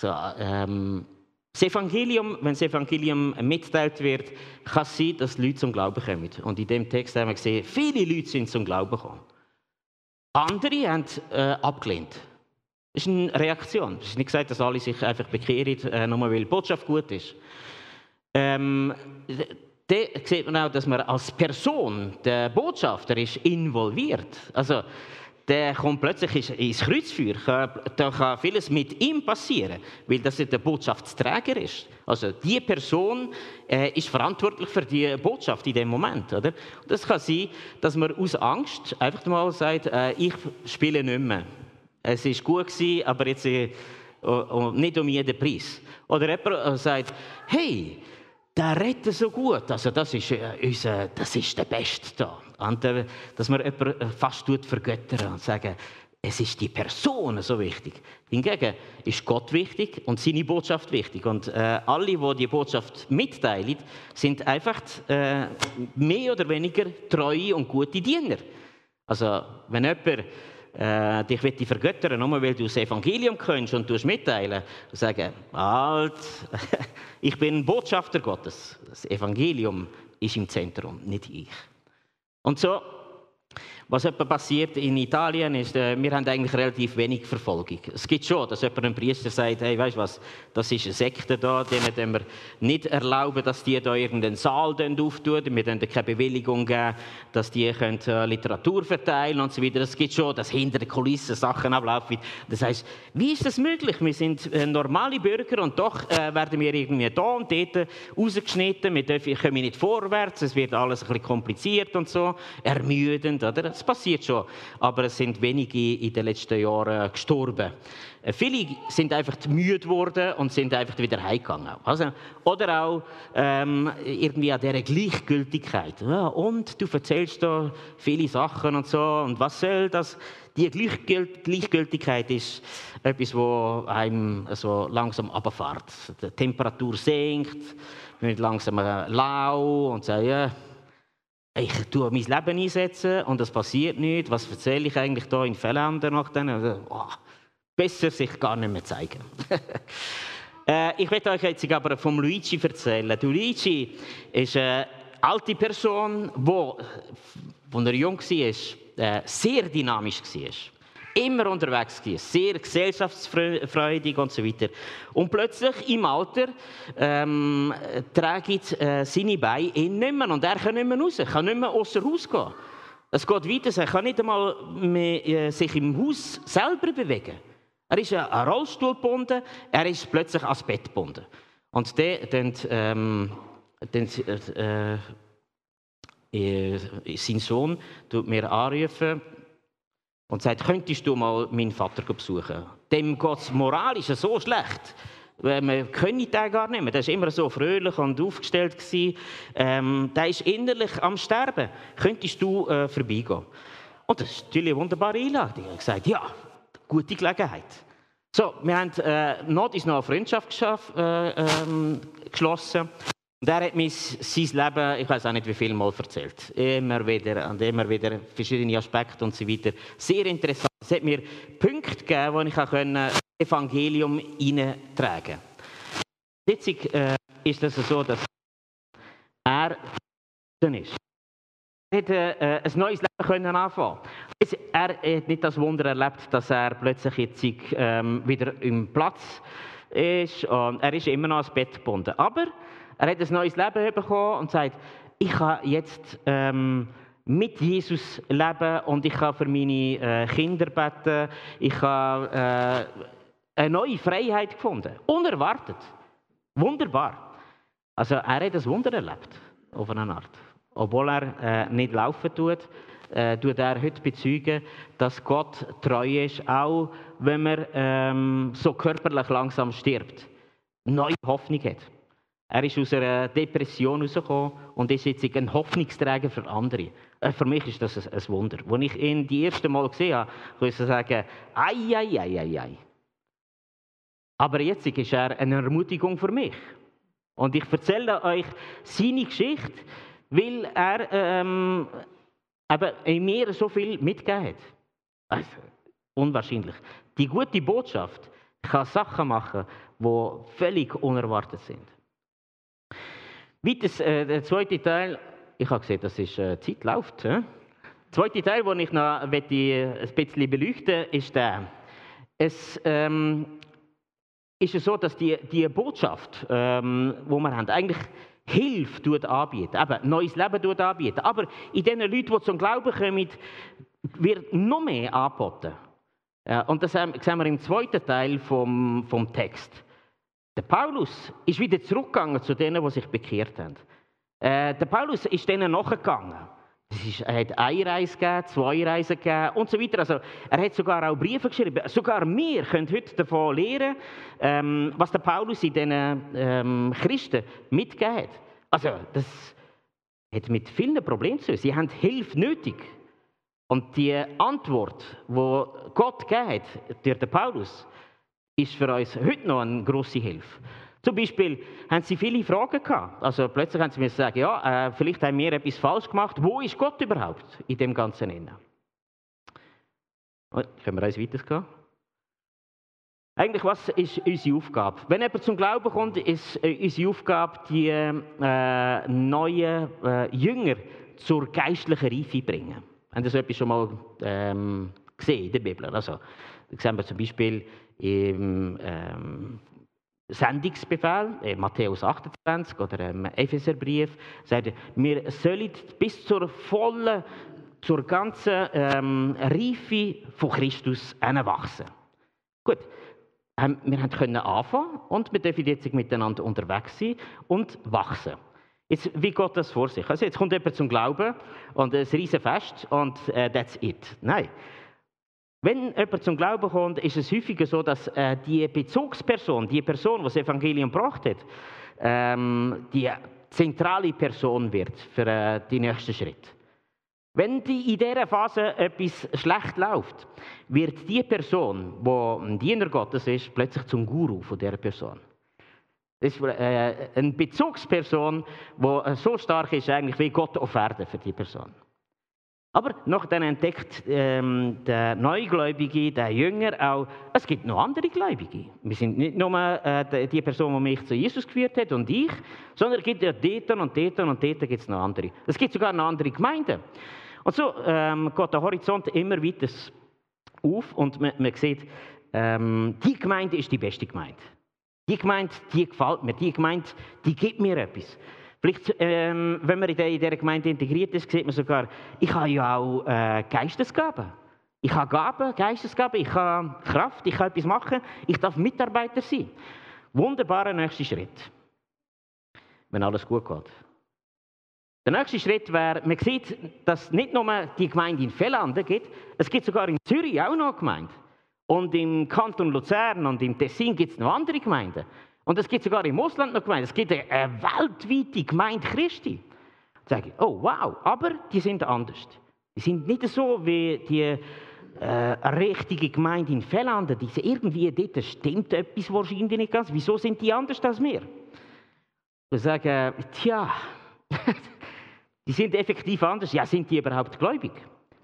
So, ähm, das Evangelium, wenn das Evangelium mitteilt wird, kann es sein, dass Leute zum Glauben kommen. Und in dem Text haben wir gesehen, viele Leute sind zum Glauben gekommen. Andere haben äh, abgelehnt. Das ist eine Reaktion. Es ist nicht gesagt, dass alle sich einfach bekehren, äh, nur weil die Botschaft gut ist. Ähm, da sieht man auch, dass man als Person, der Botschafter, ist involviert. Also, der kommt plötzlich ins Kreuzfeuer. Da kann vieles mit ihm passieren, weil das der Botschaftsträger ist. Also die Person äh, ist verantwortlich für die Botschaft in dem Moment. Oder? Das kann sein, dass man aus Angst einfach mal sagt, äh, ich spiele nicht mehr. Es ist gut gewesen, aber jetzt äh, nicht um jeden Preis. Oder jemand äh, sagt, hey, der rettet so gut. Also das ist, äh, unser, das ist der Beste da. Äh, dass man jemanden äh, fast vergöttern und sagen, es ist die Person so wichtig. Hingegen ist Gott wichtig und seine Botschaft wichtig. Und äh, alle, die die Botschaft mitteilen, sind einfach äh, mehr oder weniger treue und gute Diener. Also, wenn jemand äh, dich will vergöttern, nur weil du das Evangelium kennst und du mitteilen, und sagen, alt, ich bin Botschafter Gottes. Das Evangelium ist im Zentrum, nicht ich. Und so was etwa passiert in Italien ist, äh, wir haben eigentlich relativ wenig Verfolgung. Es gibt schon, dass jemand ein Priester sagt, hey, weißt was, das ist eine Sekte da, denen wir nicht erlauben, dass die da irgendeinen Saal auftun, wir dürfen keine Bewilligung geben, dass die können, äh, Literatur verteilen und so weiter. Es gibt schon, dass hinter den Kulissen Sachen ablaufen. Das heißt, wie ist das möglich? Wir sind äh, normale Bürger und doch äh, werden wir irgendwie da und dort rausgeschnitten, wir dürfen, kommen nicht vorwärts, es wird alles ein bisschen kompliziert und so, ermüdend. Oder? Das passiert schon, aber es sind wenige in den letzten Jahren gestorben. Äh, viele sind einfach müde geworden und sind einfach wieder heimgegangen. Also, oder auch ähm, irgendwie an dieser Gleichgültigkeit. Ja, und du erzählst da viele Sachen und so. Und was soll das? Die Gleichgültigkeit ist etwas, wo einem so langsam abfährt. Die Temperatur sinkt, man wird langsam lau und sagt, ja, ich tue mein Leben einsetzen und es passiert nichts. Was erzähle ich eigentlich da in Fällen nach denen? Oh, besser sich gar nicht mehr zeigen. äh, ich werde euch jetzt aber vom Luigi erzählen. Luigi ist eine alte Person, die, als er jung war, äh, sehr dynamisch war immer unterwegs gewesen, sehr gesellschaftsfreudig und so weiter. Und plötzlich im Alter ähm, tragen äh, seine Beine ihn nicht mehr und er kann nicht mehr raus, kann nicht mehr außer Haus gehen. Es geht weiter, er kann nicht einmal mehr, äh, sich im Haus selber bewegen. Er ist an Rollstuhl gebunden, er ist plötzlich ans Bett gebunden. Und der, dann, ähm, dann äh, äh, sein Sohn tut mir anrufen, und sagt, könntest du mal meinen Vater besuchen? Dem geht es moralisch so schlecht. Man könne den gar nicht mehr. Der war immer so fröhlich und aufgestellt. Ähm, der ist innerlich am Sterben. Könntest du äh, vorbeigehen? Und das ist natürlich eine wunderbare Einladung. Er hat gesagt, ja, gute Gelegenheit. So, wir haben äh, noch, ist noch eine Freundschaft geschafft, äh, ähm, geschlossen. Und er hat mir sein Leben, ich weiß auch nicht wie viel Mal erzählt. Immer wieder und immer wieder verschiedene Aspekte und so weiter. Sehr interessant. Es hat mir Punkte gegeben, wo ich auch das Evangelium hineintragen konnte. Jetzt äh, ist es so, dass er ist. Er hat äh, ein neues Leben können anfangen. Er hat nicht das Wunder erlebt, dass er plötzlich jetzt ähm, wieder im Platz ist. Und er ist immer noch ans Bett gebunden. Aber er hat ein neues Leben bekommen und sagt, ich kann jetzt ähm, mit Jesus leben und ich kann für meine äh, Kinder beten. Ich habe äh, eine neue Freiheit gefunden. Unerwartet. Wunderbar. Also er hat ein Wunder erlebt, auf eine Art. Obwohl er äh, nicht laufen tut, äh, tut er heute bezeugen, dass Gott treu ist, auch wenn man ähm, so körperlich langsam stirbt. Neue Hoffnung hat. Er ist aus einer Depression rausgekommen und ist jetzt ein Hoffnungsträger für andere. Äh, für mich ist das ein Wunder. Als ich ihn die erste Mal gesehen habe, kann ich sagen, ei, ei, ei, ei, ei. Aber jetzt ist er eine Ermutigung für mich. Und ich erzähle euch seine Geschichte, weil er ähm, eben in mir so viel mitgegeben hat. Also, unwahrscheinlich. Die gute Botschaft kann Sachen machen, die völlig unerwartet sind. Weiters, äh, der zweite Teil, ich habe gesehen, dass ist, äh, Zeit läuft. Äh? Zweite Teil, den ich noch möchte, äh, ein bisschen beleuchten ist der. Es ähm, ist so, dass die, die Botschaft, ähm, wir haben, eigentlich Hilfe tut anbieten, eben neues Leben tut anbieten. Aber in den Leuten, die zum Glauben kommen, wird noch mehr angeboten. Und das sehen wir im zweiten Teil vom, vom Text. Der Paulus ist wieder zurückgegangen zu denen, die sich bekehrt haben. Äh, der Paulus ist denen nachgegangen. Ist, er hat eine Reise gegeben, zwei Reisen gegeben und so weiter. Also, er hat sogar auch Briefe geschrieben. Sogar wir können heute davon lernen, ähm, was der Paulus in diesen ähm, Christen mitgegeben hat. Also, das hat mit vielen Problemen zu tun. Sie haben Hilfe nötig. Und die Antwort, die Gott gegeben hat durch den Paulus, ist für uns heute noch eine grosse Hilfe. Zum Beispiel haben sie viele Fragen gehabt. Also plötzlich haben sie mir sagen, ja, äh, vielleicht haben wir etwas falsch gemacht. Wo ist Gott überhaupt in dem Ganzen inne? Können wir eins weitergehen? Eigentlich, was ist unsere Aufgabe? Wenn jemand zum Glauben kommt, ist äh, unsere Aufgabe, die äh, neuen äh, Jünger zur geistlichen Reife zu bringen. Haben Sie so etwas schon mal ähm, gesehen in der Bibel? Also, da sehen wir zum Beispiel im ähm, Sendungsbefehl, äh, Matthäus 28 oder im Epheserbrief, sagt wir sollen bis zur vollen, zur ganzen ähm, Reife von Christus wachsen. Gut, wir können anfangen und wir dürfen jetzt miteinander unterwegs sein und wachsen. Jetzt, wie geht das vor sich? Also jetzt kommt jemand zum Glauben und ein riesen Fest und äh, that's it. Nein. Wenn jemand zum Glauben kommt, ist es häufiger so, dass äh, die Bezugsperson, die Person, die das Evangelium gebracht hat, ähm, die zentrale Person wird für äh, den nächsten Schritt. Wenn die in dieser Phase etwas schlecht läuft, wird die Person, die ein Diener Gottes ist, plötzlich zum Guru von dieser Person. Das ist äh, eine Bezugsperson, die äh, so stark ist, eigentlich wie Gott auf Erden für die Person. Aber noch dann entdeckt ähm, der Neugläubige, der Jünger auch, es gibt noch andere Gläubige. Wir sind nicht nur äh, die Person, die mich zu Jesus geführt hat und ich, sondern es gibt ja dort und dort und dort gibt es noch andere. Es gibt sogar noch andere Gemeinden. Und so ähm, geht der Horizont immer weiter auf und man, man sieht, ähm, die Gemeinde ist die beste Gemeinde. Die Gemeinde, die gefällt mir. Die Gemeinde, die gibt mir etwas. Vielleicht, ähm, wenn man in dieser Gemeinde integriert ist, sieht man sogar, ich habe ja auch äh, Geistesgaben. Ich habe Gaben, Geistesgaben, ich habe Kraft, ich kann etwas machen, ich darf Mitarbeiter sein. Wunderbarer nächster Schritt, wenn alles gut geht. Der nächste Schritt wäre, man sieht, dass es nicht nur die Gemeinde in Fellanden gibt, es gibt sogar in Zürich auch noch eine Gemeinde. Und im Kanton Luzern und im Tessin gibt es noch andere Gemeinden. Und es gibt sogar im Ausland noch Gemeinden. Es gibt eine weltweite Gemeinde Christi. Da sage ich, oh wow, aber die sind anders. Die sind nicht so wie die äh, richtige Gemeinde in Fellanden. Die sind irgendwie, dort stimmt etwas wahrscheinlich nicht ganz. Wieso sind die anders als wir? Ich sage, tja, die sind effektiv anders. Ja, sind die überhaupt gläubig?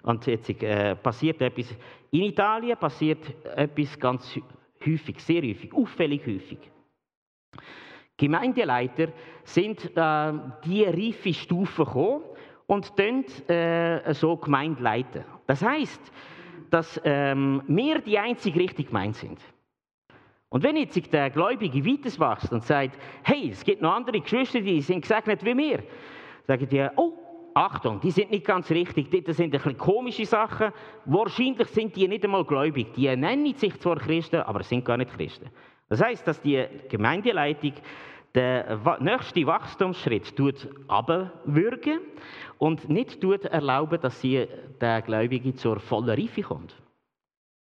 Und jetzt äh, passiert etwas. In Italien passiert etwas ganz häufig, sehr häufig, auffällig häufig. Gemeindeleiter sind äh, die reife Stufe gekommen und dann äh, so Gemeinde leiten. Das heißt, dass ähm, wir die einzige richtige Gemeinde sind. Und wenn jetzt der Gläubige weiterwächst und sagt, hey, es gibt noch andere Geschwister, die sind gesegnet wie wir, sagen die, oh, Achtung, die sind nicht ganz richtig. Das sind ein bisschen komische Sachen. Wahrscheinlich sind die nicht einmal gläubig. Die nennen sich zwar Christen, aber sind gar nicht Christen. Das heißt, dass die Gemeindeleitung den nächsten Wachstumsschritt abwürgen und nicht erlauben, dass sie der Gläubige zur vollen Reife kommt.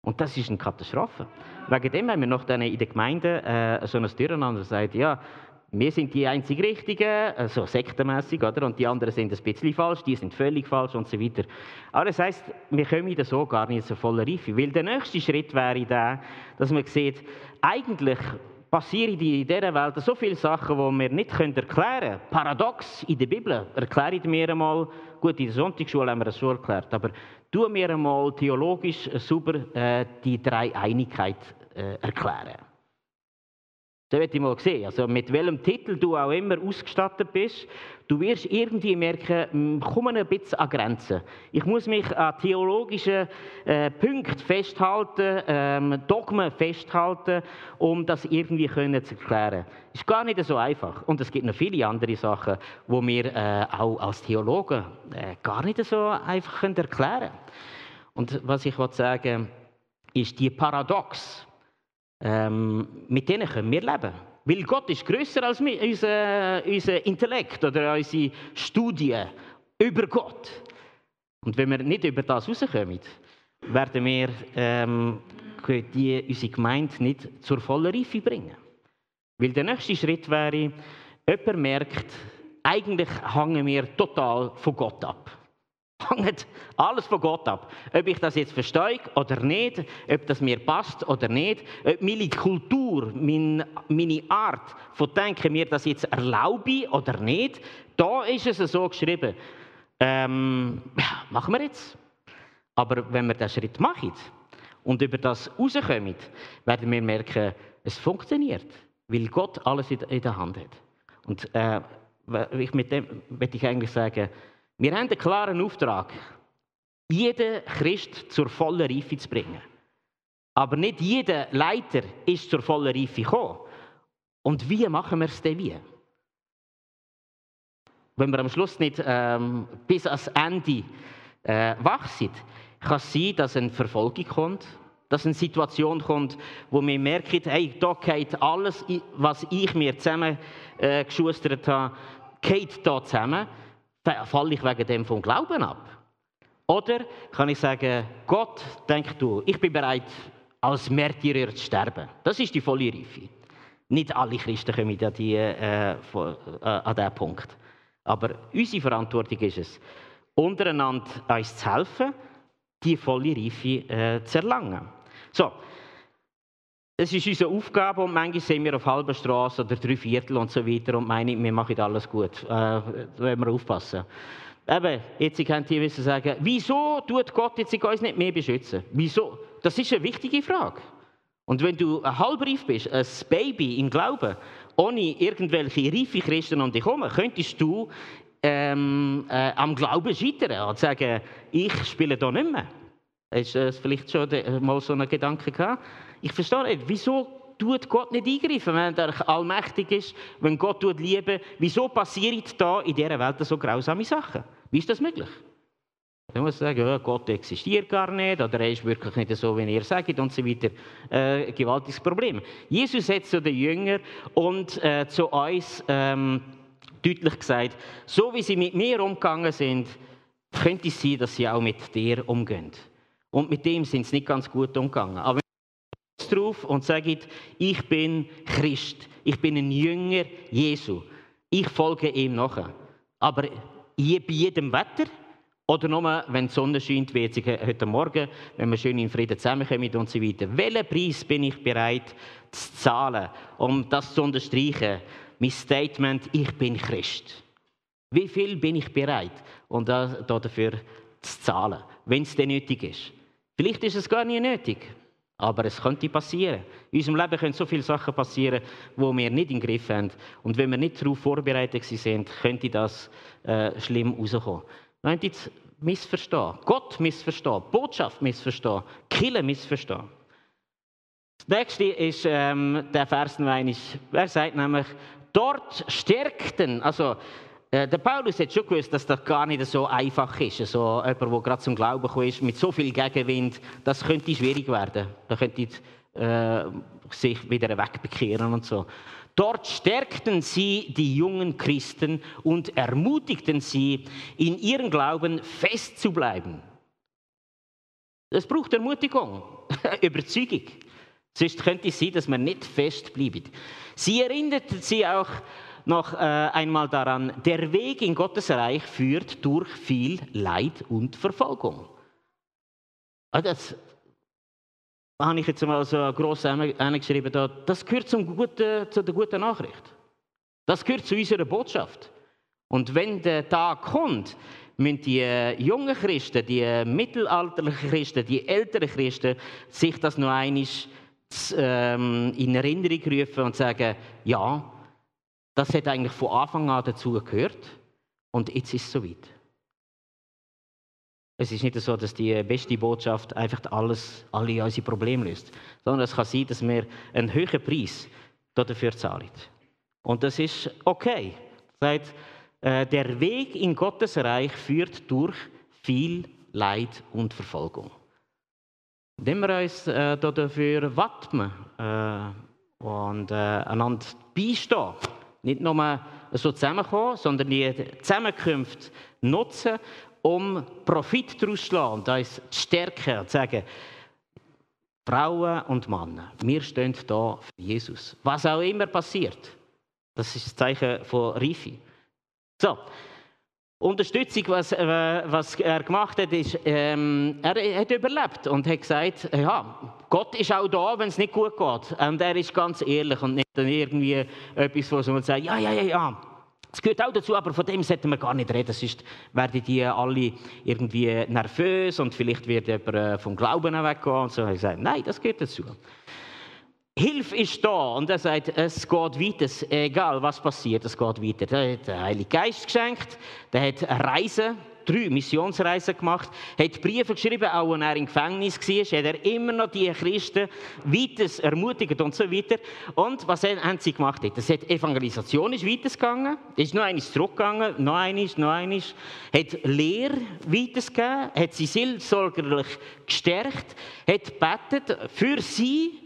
Und das ist eine Katastrophe. Wegen dem haben wir noch in der Gemeinde äh, so ein Durcheinander sagt, ja, wir sind die einzig Richtigen, so sektenmässig, oder? Und die anderen sind ein bisschen falsch, die sind völlig falsch und so weiter. Aber das heisst, wir kommen da so gar nicht zur vollen Reife. Weil der nächste Schritt wäre der, dass man sieht, eigentlich passieren in dieser Welt so viele Sachen, die wir nicht erklären können. Paradox in der Bibel erklären wir einmal, gut, in der Sonntagsschule haben wir das so erklärt, aber tun wir einmal theologisch super äh, die Dreieinigkeit äh, erklären. Das möchte ich mal sehen. Also mit welchem Titel du auch immer ausgestattet bist, du wirst irgendwie merken, hm, komm ein bisschen an Grenzen. Ich muss mich an theologischen äh, Punkten festhalten, ähm, Dogmen festhalten, um das irgendwie können zu erklären. Ist gar nicht so einfach. Und es gibt noch viele andere Sachen, wo wir äh, auch als Theologen äh, gar nicht so einfach können erklären. Und was ich sagen ist die Paradox ähm, mit denen können wir leben. Weil Gott ist größer als unser, unser Intellekt oder unsere Studien über Gott. Und wenn wir nicht über das rauskommen, werden wir ähm, die, unsere Gemeinde nicht zur vollen Reife bringen. Weil der nächste Schritt wäre, jemand merkt, eigentlich hängen wir total von Gott ab hängt alles von Gott ab. Ob ich das jetzt verstehe oder nicht, ob das mir passt oder nicht, ob meine Kultur, meine, Art von Denken mir das jetzt erlaube oder nicht, da ist es so geschrieben. Ähm, machen wir jetzt. Aber wenn wir diesen Schritt machen und über das rauskommen, werden wir merken, es funktioniert, weil Gott alles in der Hand hat. Und äh, mit dem möchte ich eigentlich sagen, wir haben einen klaren Auftrag, jeden Christ zur vollen Reife zu bringen. Aber nicht jeder Leiter ist zur vollen Reife gekommen. Und wie machen wir es denn wie? Wenn wir am Schluss nicht ähm, bis ans Ende äh, wach sind, kann es sein, dass eine Verfolgung kommt, dass eine Situation kommt, wo wir merken, hey, da geht alles, was ich mir zusammengeschustert äh, habe, geht da zusammen, falle ich wegen dem vom Glauben ab? Oder kann ich sagen, Gott, denk du, ich bin bereit, als Märtyrer zu sterben. Das ist die volle Reife. Nicht alle Christen kommen an, die, äh, äh, an diesen Punkt. Aber unsere Verantwortung ist es, untereinander uns zu helfen, die volle Reife äh, zu erlangen. So, es ist unsere Aufgabe und manchmal sind wir auf halber Straße oder drei Viertel und so weiter und meinen, wir machen alles gut. Äh, da müssen wir aufpassen. Eben, jetzt könnt ihr wissen sagen, wieso tut Gott jetzt uns nicht mehr beschützen? Wieso? Das ist eine wichtige Frage. Und wenn du ein halbreif bist, ein Baby im Glauben, ohne irgendwelche reife Christen um dich herum, könntest du ähm, äh, am Glauben scheitern und sagen, ich spiele da nicht mehr. Hast du vielleicht schon mal so einen Gedanken gehabt? Ich verstehe nicht, wieso tut Gott nicht eingreifen, wenn er allmächtig ist, wenn Gott tut lieben, wieso passieren da in dieser Welt so grausame Sachen? Wie ist das möglich? Dann muss sagen, ja, Gott existiert gar nicht oder er ist wirklich nicht so, wie ihr sagt und so weiter. Äh, gewaltiges Problem. Jesus hat zu den Jüngern und äh, zu uns ähm, deutlich gesagt, so wie sie mit mir umgegangen sind, könnte es sein, dass sie auch mit dir umgehen. Und mit dem sind sie nicht ganz gut umgegangen. Aber drauf und sagt, ich bin Christ, ich bin ein Jünger Jesu, ich folge ihm nachher. Aber bei jedem Wetter oder nur, wenn die Sonne scheint, wie jetzt heute Morgen, wenn wir schön in Frieden zusammenkommen und so weiter. Welchen Preis bin ich bereit zu zahlen, um das zu unterstreichen? Mein Statement, ich bin Christ. Wie viel bin ich bereit, um dafür zu zahlen, wenn es denn nötig ist? Vielleicht ist es gar nicht nötig. Aber es könnte passieren. In unserem Leben können so viele Sachen passieren, die wir nicht im Griff haben. Und wenn wir nicht darauf vorbereitet sind, könnte das äh, schlimm rauskommen. Wir jetzt missverstehen. Gott missverstehen. Botschaft missverstehen. Killen missverstehen. Das nächste ist ähm, der Vers, er sagt nämlich, dort stärkten, also der Paulus hat schon gewusst, dass das gar nicht so einfach ist. So jemand, der gerade zum Glauben gekommen ist, mit so viel Gegenwind, das könnte schwierig werden. Da könnte äh, sich wieder wegbekehren und so. Dort stärkten sie die jungen Christen und ermutigten sie, in ihrem Glauben fest zu bleiben. Es braucht Ermutigung, Überzeugung. Sonst könnte es sein, dass man nicht fest bleibt. Sie erinnerten sie auch noch äh, einmal daran, der Weg in Gottes Reich führt durch viel Leid und Verfolgung. Ah, das habe ich jetzt mal so gross angeschrieben, das gehört zum guten, zu der guten Nachricht. Das gehört zu unserer Botschaft. Und wenn der Tag kommt, müssen die äh, jungen Christen, die äh, mittelalterlichen Christen, die älteren Christen sich das noch einmal ähm, in Erinnerung rufen und sagen, ja, das hat eigentlich von Anfang an dazu gehört und jetzt ist es soweit. Es ist nicht so, dass die beste Botschaft einfach alles, alle unsere Probleme löst, sondern es kann sein, dass wir einen höheren Preis dafür zahlen. Und das ist okay. Das äh, der Weg in Gottes Reich führt durch viel Leid und Verfolgung. Indem wir uns äh, dafür wappnen äh, und einander beistehen, nicht nur so zusammenkommen, sondern die Zusammenkünfte nutzen, um Profit daraus zu schlagen und uns zu stärken und zu sagen, Frauen und Männer, wir stehen da für Jesus. Was auch immer passiert, das ist das Zeichen von Reife. So, Unterstützung, was, äh, was er gemacht hat, ist, ähm, er hat überlebt und hat gesagt, ja, Gott ist auch da, wenn es nicht gut geht. Und er ist ganz ehrlich und nicht dann irgendwie etwas, wo man sagt, ja, ja, ja, ja. Das gehört auch dazu, aber von dem sollten wir gar nicht reden. Sonst werden die alle irgendwie nervös und vielleicht wird jemand äh, vom Glauben weggehen. Und so. Hat gesagt, nein, das gehört dazu. Hilfe ist da und er sagt, es geht weiter, egal was passiert, es geht weiter. Der hat den Heiligen Geist geschenkt, der hat Reisen, drei Missionsreisen gemacht, hat Briefe geschrieben, auch wenn er im Gefängnis war, hat er immer noch die Christen weiter ermutigt und so weiter. Und was haben sie gemacht? Das hat Evangelisation ist weitergegangen, ist noch eines zurückgegangen, noch eines, noch eines, hat Lehre weitergegeben, hat sie seelsorgerlich gestärkt, hat betet für sie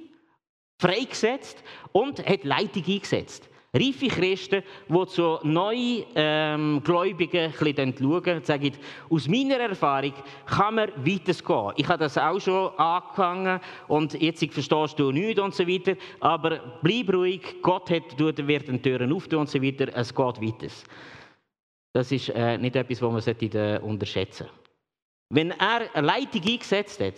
freigesetzt und hat Leitung eingesetzt. Reife Christen, die zu neuen ähm, Gläubigen schauen und sagen, aus meiner Erfahrung kann man weitergehen. Ich habe das auch schon angefangen und jetzt verstehst du nichts und so weiter, aber bleib ruhig, Gott hat, wird den Türen öffnen und so weiter, es geht weiter. Das ist äh, nicht etwas, was man unterschätzen sollte. Wenn er eine Leitung eingesetzt hat,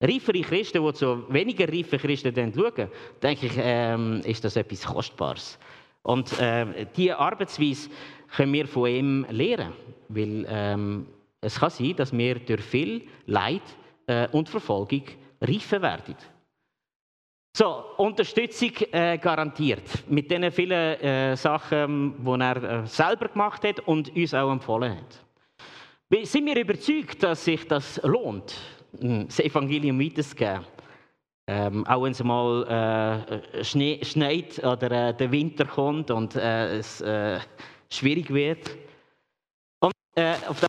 reifere Christen, die zu weniger reifen Christen schauen, denke ich, ähm, ist das etwas Kostbares. Und äh, diese Arbeitsweise können wir von ihm lernen, weil ähm, es kann sein, dass wir durch viel Leid äh, und Verfolgung reifen werden. So, Unterstützung äh, garantiert. Mit den vielen äh, Sachen, die er äh, selber gemacht hat und uns auch empfohlen hat. Sind wir überzeugt, dass sich das lohnt, das Evangelium weiterzugeben? Ähm, auch wenn es mal äh, Schnee, schneit oder äh, der Winter kommt und äh, es äh, schwierig wird. Und äh, auf der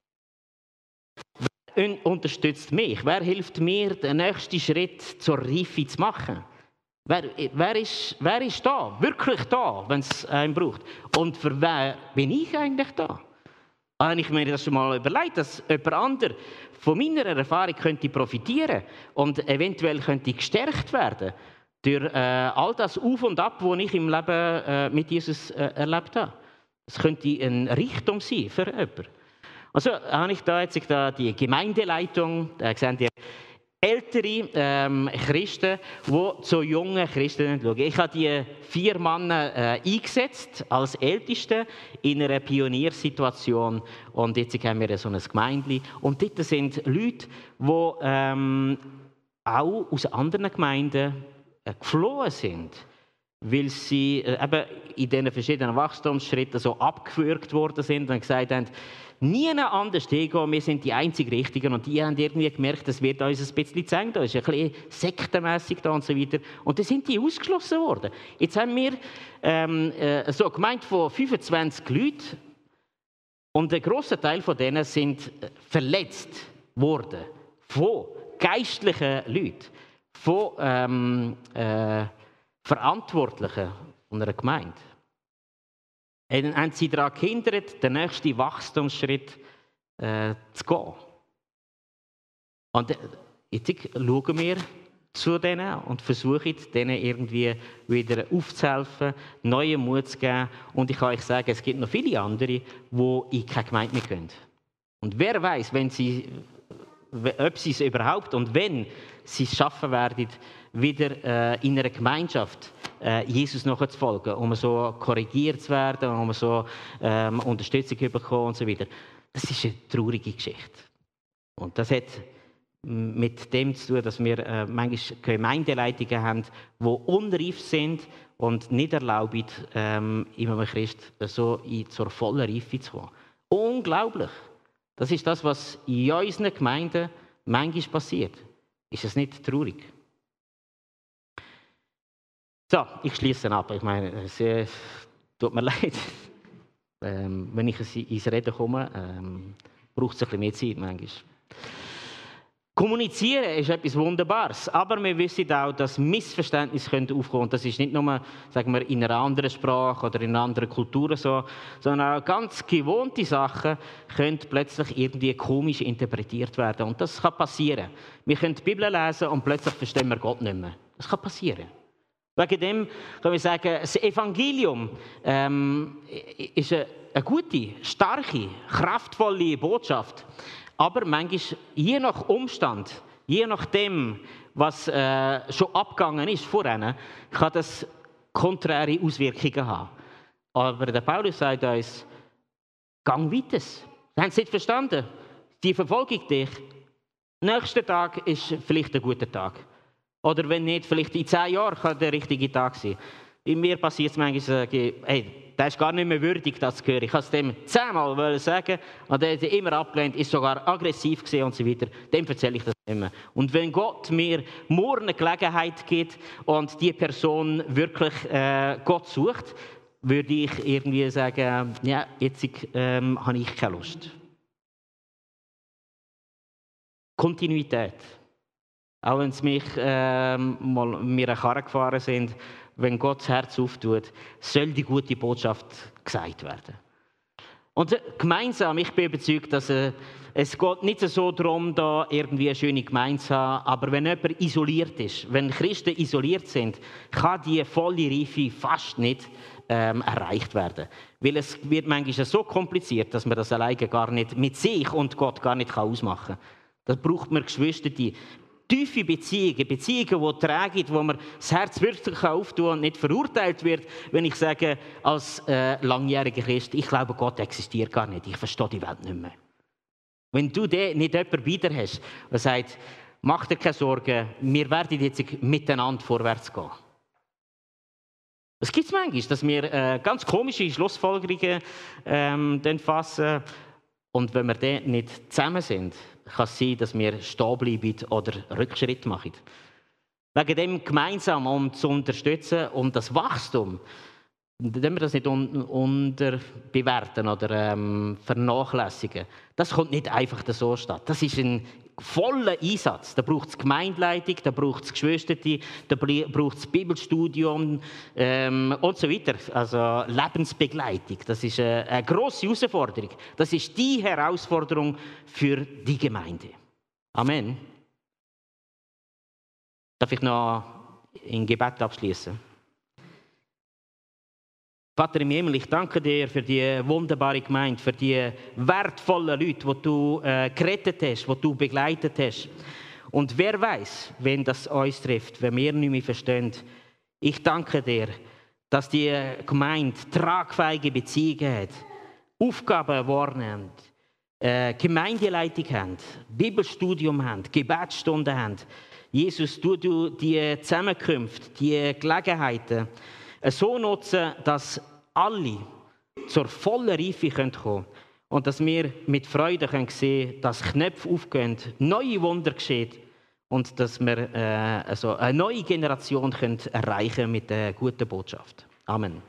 unterstützt mich? Wer hilft mir, den nächsten Schritt zur Reife zu machen? Wer, wer, ist, wer ist da? Wirklich da, wenn es einen braucht? Und für wer bin ich eigentlich da? Habe ich mir das schon mal überlegt, dass jemand anderes von meiner Erfahrung könnte profitieren und eventuell könnte gestärkt werden durch äh, all das Auf und Ab, was ich im Leben äh, mit Jesus äh, erlebt habe. Es könnte eine Richtung sein für jemanden. Also habe ich da jetzt da die Gemeindeleitung, da sehen ihr ältere ähm, Christen, die zu jungen Christen schauen. Ich habe die vier Männer äh, eingesetzt als Älteste in einer Pioniersituation und jetzt haben wir so ein Gemeindli und dort sind Leute, die ähm, auch aus anderen Gemeinden äh, geflohen sind, weil sie äh, eben in diesen verschiedenen Wachstumsschritten so abgewürgt worden sind und gesagt haben, nie anders hingehen, wir sind die einzig Richtigen. Und die haben irgendwie gemerkt, das wird uns ein bisschen zu eng, da ist ein bisschen sektenmässig da und so weiter. Und dann sind die ausgeschlossen worden. Jetzt haben wir ähm, äh, so gemeint von 25 Leuten und ein großer Teil von denen sind äh, verletzt worden von geistlichen Leuten, von ähm, äh, Verantwortlichen einer Gemeinde haben sie daran gehindert, den nächsten Wachstumsschritt äh, zu gehen. Und äh, jetzt schauen wir zu denen und versuchen, denen irgendwie wieder aufzuhelfen, neuen Mut zu geben. Und ich kann euch sagen, es gibt noch viele andere, die in keine Gemeinde mehr gehen. Und wer weiß, wenn sie, ob sie es überhaupt und wenn sie es schaffen werden, wieder äh, in einer Gemeinschaft äh, Jesus nachzufolgen, um so korrigiert zu werden, um so ähm, Unterstützung zu bekommen und so weiter. Das ist eine traurige Geschichte. Und das hat mit dem zu tun, dass wir äh, manchmal Gemeindeleitungen haben, die unreif sind und nicht erlauben, ähm, einem Christ so in, zur vollen Reife zu kommen. Unglaublich. Das ist das, was in unseren Gemeinden manchmal passiert. Ist es nicht traurig? So, ich schließe ab. Ich meine, es äh, tut mir leid, ähm, wenn ich ins Reden komme, ähm, braucht es ein bisschen mehr Zeit manchmal. Kommunizieren ist etwas Wunderbares, aber wir wissen auch, dass Missverständnisse aufkommen können. Das ist nicht nur sagen wir, in einer anderen Sprache oder in einer anderen Kultur so, sondern auch ganz gewohnte Sachen können plötzlich irgendwie komisch interpretiert werden. Und das kann passieren. Wir können die Bibel lesen und plötzlich verstehen wir Gott nicht mehr. Das kann passieren. Wegen dem können wir sagen, das Evangelium ähm, ist eine, eine gute, starke, kraftvolle Botschaft. Aber manchmal, je nach Umstand, je nachdem, was äh, schon abgegangen ist vorher, kann das konträre Auswirkungen haben. Aber der Paulus sagt uns, gang weiter. Sie haben es nicht verstanden. Die verfolgen dich. Nächster Tag ist vielleicht ein guter Tag. Oder wenn nicht, vielleicht in zehn Jahren kann der richtige Tag sein. In mir passiert es manchmal, hey, der ist gar nicht mehr würdig, das zu hören. Ich wollte es dem zehnmal sagen und er hat immer abgelehnt, ist sogar aggressiv gesehen und so weiter. Dem erzähle ich das immer. Und wenn Gott mir morgen eine Gelegenheit gibt und die Person wirklich äh, Gott sucht, würde ich irgendwie sagen, ja, jetzt ähm, habe ich keine Lust. Kontinuität. Auch wenn sie mich äh, mal mir eine Karre gefahren sind, wenn Gott das Herz auftut, soll die gute Botschaft gesagt werden. Und gemeinsam, ich bin überzeugt, dass äh, es geht nicht so darum, da irgendwie eine schöne Gemeinde zu haben, aber wenn jemand isoliert ist, wenn Christen isoliert sind, kann die volle Reife fast nicht ähm, erreicht werden. Weil es wird manchmal so kompliziert, dass man das alleine gar nicht mit sich und Gott gar nicht ausmachen kann. Das braucht man Geschwister, die tiefe Beziehungen, Beziehungen, die tragen, wo man das Herz wirklich auftun kann und nicht verurteilt wird, wenn ich sage, als äh, langjähriger Christ, ich glaube, Gott existiert gar nicht, ich verstehe die Welt nicht mehr. Wenn du nicht jemanden wieder hast, der sagt, mach dir keine Sorgen, wir werden jetzt miteinander vorwärts gehen. Es gibt manchmal, dass wir äh, ganz komische Schlussfolgerungen ähm, fassen und wenn wir dann nicht zusammen sind, kann sein, dass wir stehen bleiben oder Rückschritt machen. Wegen dem gemeinsam, um zu unterstützen, um das Wachstum, wenn wir das nicht un unterbewerten oder ähm, vernachlässigen. Das kommt nicht einfach so statt. Das ist ein voller Einsatz. Da braucht es Gemeindeleitung, da braucht es Geschwister, da braucht es Bibelstudium ähm, und so weiter. Also Lebensbegleitung. Das ist eine, eine grosse Herausforderung. Das ist die Herausforderung für die Gemeinde. Amen. Darf ich noch in Gebet abschließen? Vater im Himmel, ich danke dir für die wunderbare Gemeinde, für die wertvollen Leute, die du äh, gerettet hast, die du begleitet hast. Und wer weiß, wenn das uns trifft, wenn wir nicht mehr verstehen. Ich danke dir, dass die Gemeinde tragfähige Beziehungen hat, Aufgaben wahrnimmt, äh, Gemeindeleitung haben, Bibelstudium haben, Gebetsstunden haben. Jesus, du, du die Zusammenkünfte, die Gelegenheiten, so nutzen, dass alle zur vollen Reife kommen können und dass wir mit Freude können sehen dass Knöpfe aufgehen, neue Wunder geschehen und dass wir äh, also eine neue Generation können erreichen mit der guten Botschaft. Amen.